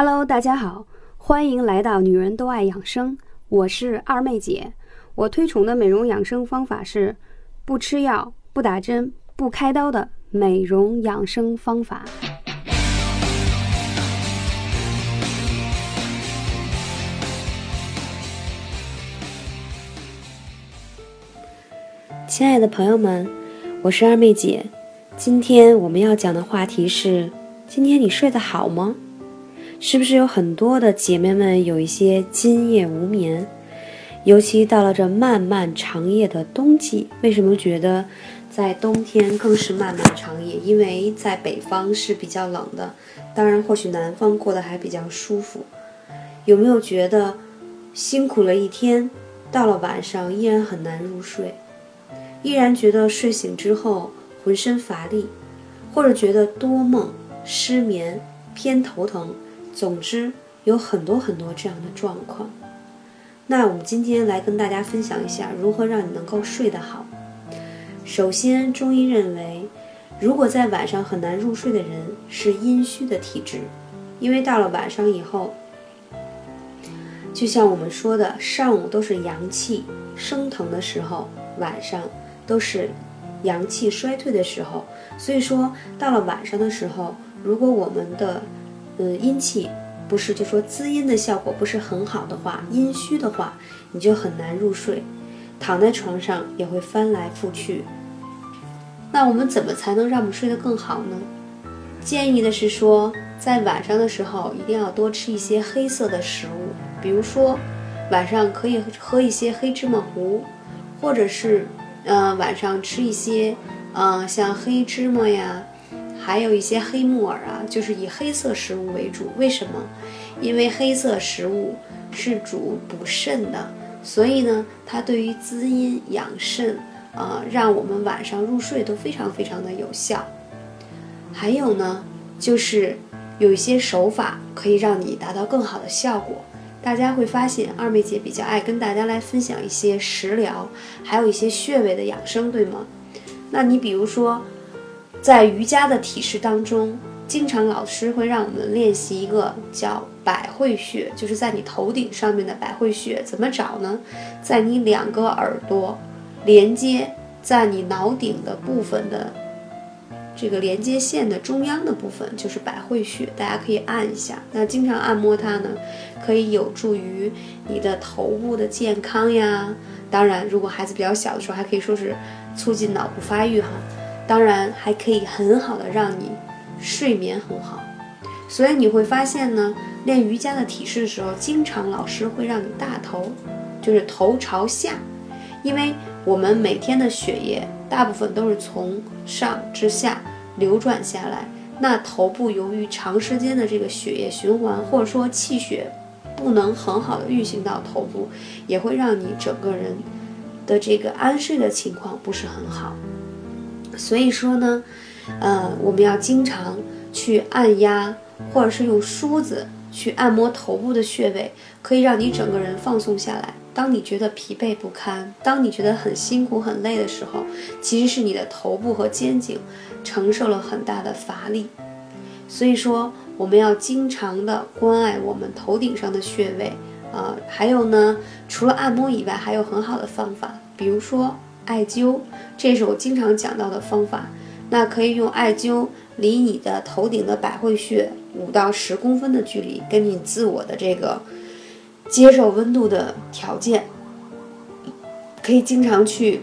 Hello，大家好，欢迎来到女人都爱养生，我是二妹姐。我推崇的美容养生方法是不吃药、不打针、不开刀的美容养生方法。亲爱的朋友们，我是二妹姐。今天我们要讲的话题是：今天你睡得好吗？是不是有很多的姐妹们有一些今夜无眠？尤其到了这漫漫长夜的冬季，为什么觉得在冬天更是漫漫长夜？因为在北方是比较冷的，当然或许南方过得还比较舒服。有没有觉得辛苦了一天，到了晚上依然很难入睡，依然觉得睡醒之后？浑身乏力，或者觉得多梦、失眠、偏头疼，总之有很多很多这样的状况。那我们今天来跟大家分享一下如何让你能够睡得好。首先，中医认为，如果在晚上很难入睡的人是阴虚的体质，因为到了晚上以后，就像我们说的，上午都是阳气升腾的时候，晚上都是。阳气衰退的时候，所以说到了晚上的时候，如果我们的，嗯阴气不是就说滋阴的效果不是很好的话，阴虚的话，你就很难入睡，躺在床上也会翻来覆去。那我们怎么才能让我们睡得更好呢？建议的是说，在晚上的时候一定要多吃一些黑色的食物，比如说晚上可以喝一些黑芝麻糊，或者是。嗯，晚上吃一些，嗯，像黑芝麻呀，还有一些黑木耳啊，就是以黑色食物为主。为什么？因为黑色食物是主补肾的，所以呢，它对于滋阴养肾，啊，让我们晚上入睡都非常非常的有效。还有呢，就是有一些手法可以让你达到更好的效果。大家会发现，二妹姐比较爱跟大家来分享一些食疗，还有一些穴位的养生，对吗？那你比如说，在瑜伽的体式当中，经常老师会让我们练习一个叫百会穴，就是在你头顶上面的百会穴，怎么找呢？在你两个耳朵连接在你脑顶的部分的。这个连接线的中央的部分就是百会穴，大家可以按一下。那经常按摩它呢，可以有助于你的头部的健康呀。当然，如果孩子比较小的时候，还可以说是促进脑部发育哈。当然，还可以很好的让你睡眠很好。所以你会发现呢，练瑜伽的体式的时候，经常老师会让你大头，就是头朝下，因为我们每天的血液。大部分都是从上至下流转下来，那头部由于长时间的这个血液循环，或者说气血不能很好的运行到头部，也会让你整个人的这个安睡的情况不是很好。所以说呢，呃，我们要经常去按压，或者是用梳子去按摩头部的穴位，可以让你整个人放松下来。当你觉得疲惫不堪，当你觉得很辛苦很累的时候，其实是你的头部和肩颈承受了很大的乏力。所以说，我们要经常的关爱我们头顶上的穴位啊。还有呢，除了按摩以外，还有很好的方法，比如说艾灸，这是我经常讲到的方法。那可以用艾灸离你的头顶的百会穴五到十公分的距离，根据你自我的这个。接受温度的条件，可以经常去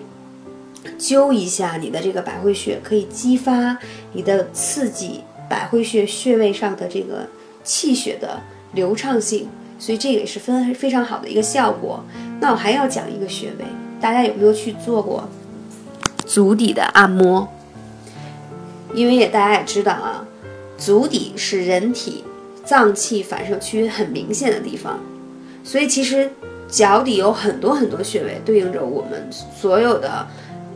灸一下你的这个百会穴，可以激发你的刺激百会穴穴位上的这个气血的流畅性，所以这个也是分非常好的一个效果。那我还要讲一个穴位，大家有没有去做过足底的按摩？因为也大家也知道啊，足底是人体脏器反射区很明显的地方。所以其实脚底有很多很多穴位，对应着我们所有的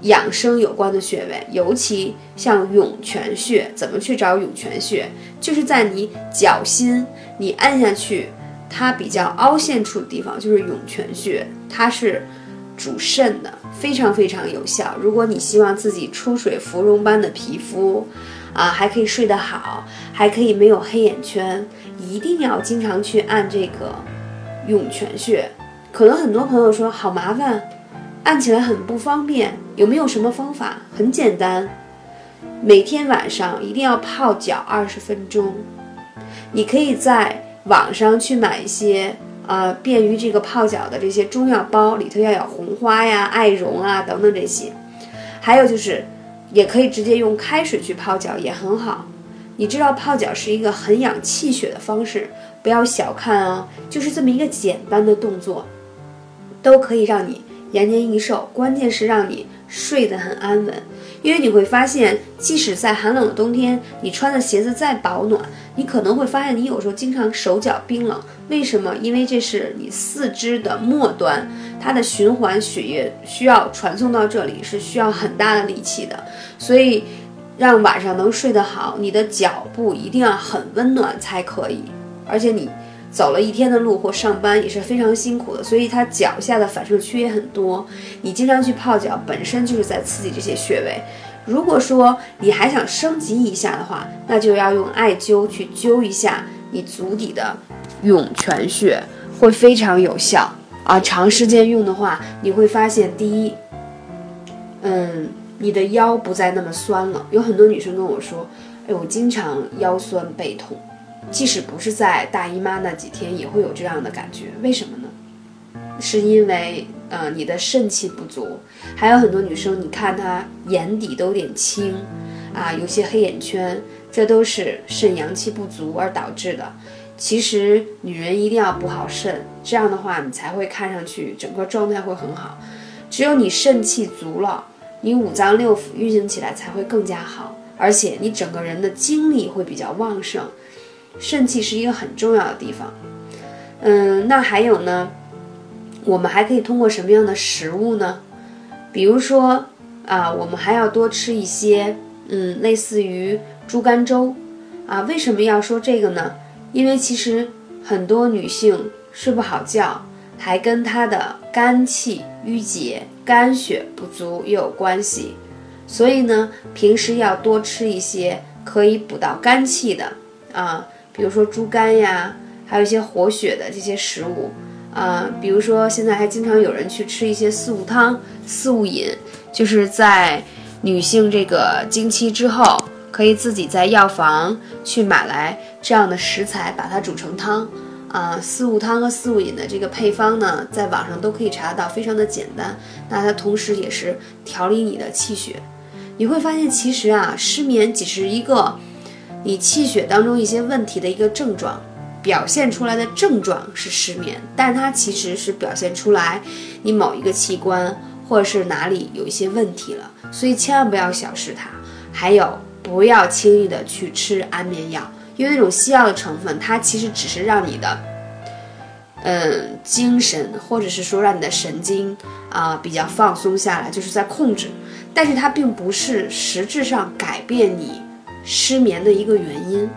养生有关的穴位，尤其像涌泉穴，怎么去找涌泉穴？就是在你脚心，你按下去，它比较凹陷处的地方就是涌泉穴，它是主肾的，非常非常有效。如果你希望自己出水芙蓉般的皮肤，啊，还可以睡得好，还可以没有黑眼圈，一定要经常去按这个涌泉穴。可能很多朋友说好麻烦，按起来很不方便，有没有什么方法？很简单，每天晚上一定要泡脚二十分钟。你可以在网上去买一些呃便于这个泡脚的这些中药包，里头要有红花呀、艾绒啊等等这些。还有就是，也可以直接用开水去泡脚，也很好。你知道泡脚是一个很养气血的方式，不要小看啊，就是这么一个简单的动作，都可以让你延年益寿。关键是让你睡得很安稳。因为你会发现，即使在寒冷的冬天，你穿的鞋子再保暖，你可能会发现你有时候经常手脚冰冷。为什么？因为这是你四肢的末端，它的循环血液需要传送到这里，是需要很大的力气的。所以，让晚上能睡得好，你的脚部一定要很温暖才可以。而且你。走了一天的路或上班也是非常辛苦的，所以它脚下的反射区也很多。你经常去泡脚，本身就是在刺激这些穴位。如果说你还想升级一下的话，那就要用艾灸去灸一下你足底的涌泉穴，会非常有效啊。长时间用的话，你会发现，第一，嗯，你的腰不再那么酸了。有很多女生跟我说，哎，我经常腰酸背痛。即使不是在大姨妈那几天，也会有这样的感觉。为什么呢？是因为呃你的肾气不足。还有很多女生，你看她眼底都有点青，啊，有些黑眼圈，这都是肾阳气不足而导致的。其实女人一定要补好肾，这样的话你才会看上去整个状态会很好。只有你肾气足了，你五脏六腑运行起来才会更加好，而且你整个人的精力会比较旺盛。肾气是一个很重要的地方，嗯，那还有呢，我们还可以通过什么样的食物呢？比如说啊，我们还要多吃一些，嗯，类似于猪肝粥啊。为什么要说这个呢？因为其实很多女性睡不好觉，还跟她的肝气郁结、肝血不足也有关系。所以呢，平时要多吃一些可以补到肝气的啊。比如说猪肝呀，还有一些活血的这些食物，啊，比如说现在还经常有人去吃一些四物汤、四物饮，就是在女性这个经期之后，可以自己在药房去买来这样的食材，把它煮成汤，啊，四物汤和四物饮的这个配方呢，在网上都可以查到，非常的简单。那它同时也是调理你的气血，你会发现其实啊，失眠只是一个。你气血当中一些问题的一个症状，表现出来的症状是失眠，但它其实是表现出来你某一个器官或者是哪里有一些问题了，所以千万不要小视它。还有，不要轻易的去吃安眠药，因为那种西药的成分，它其实只是让你的，嗯，精神或者是说让你的神经啊比较放松下来，就是在控制，但是它并不是实质上改变你。失眠的一个原因，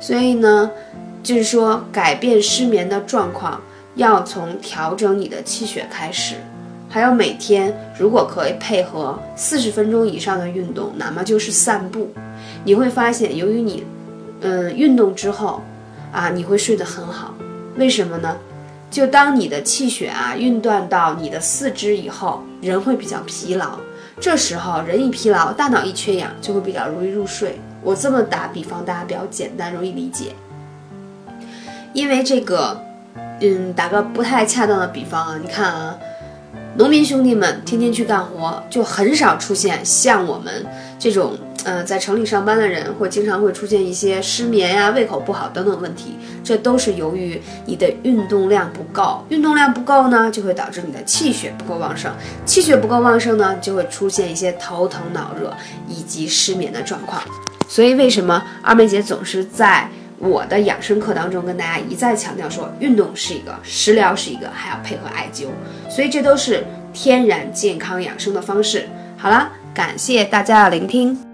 所以呢，就是说改变失眠的状况，要从调整你的气血开始，还有每天如果可以配合四十分钟以上的运动，哪怕就是散步，你会发现，由于你，嗯，运动之后，啊，你会睡得很好。为什么呢？就当你的气血啊运断到你的四肢以后，人会比较疲劳。这时候人一疲劳，大脑一缺氧，就会比较容易入睡。我这么打比方，大家比较简单，容易理解。因为这个，嗯，打个不太恰当的比方啊，你看啊，农民兄弟们天天去干活，就很少出现像我们这种。嗯，在城里上班的人会经常会出现一些失眠呀、胃口不好等等问题，这都是由于你的运动量不够。运动量不够呢，就会导致你的气血不够旺盛，气血不够旺盛呢，就会出现一些头疼脑热以及失眠的状况。所以，为什么二妹姐总是在我的养生课当中跟大家一再强调说，运动是一个，食疗是一个，还要配合艾灸，所以这都是天然健康养生的方式。好了，感谢大家的聆听。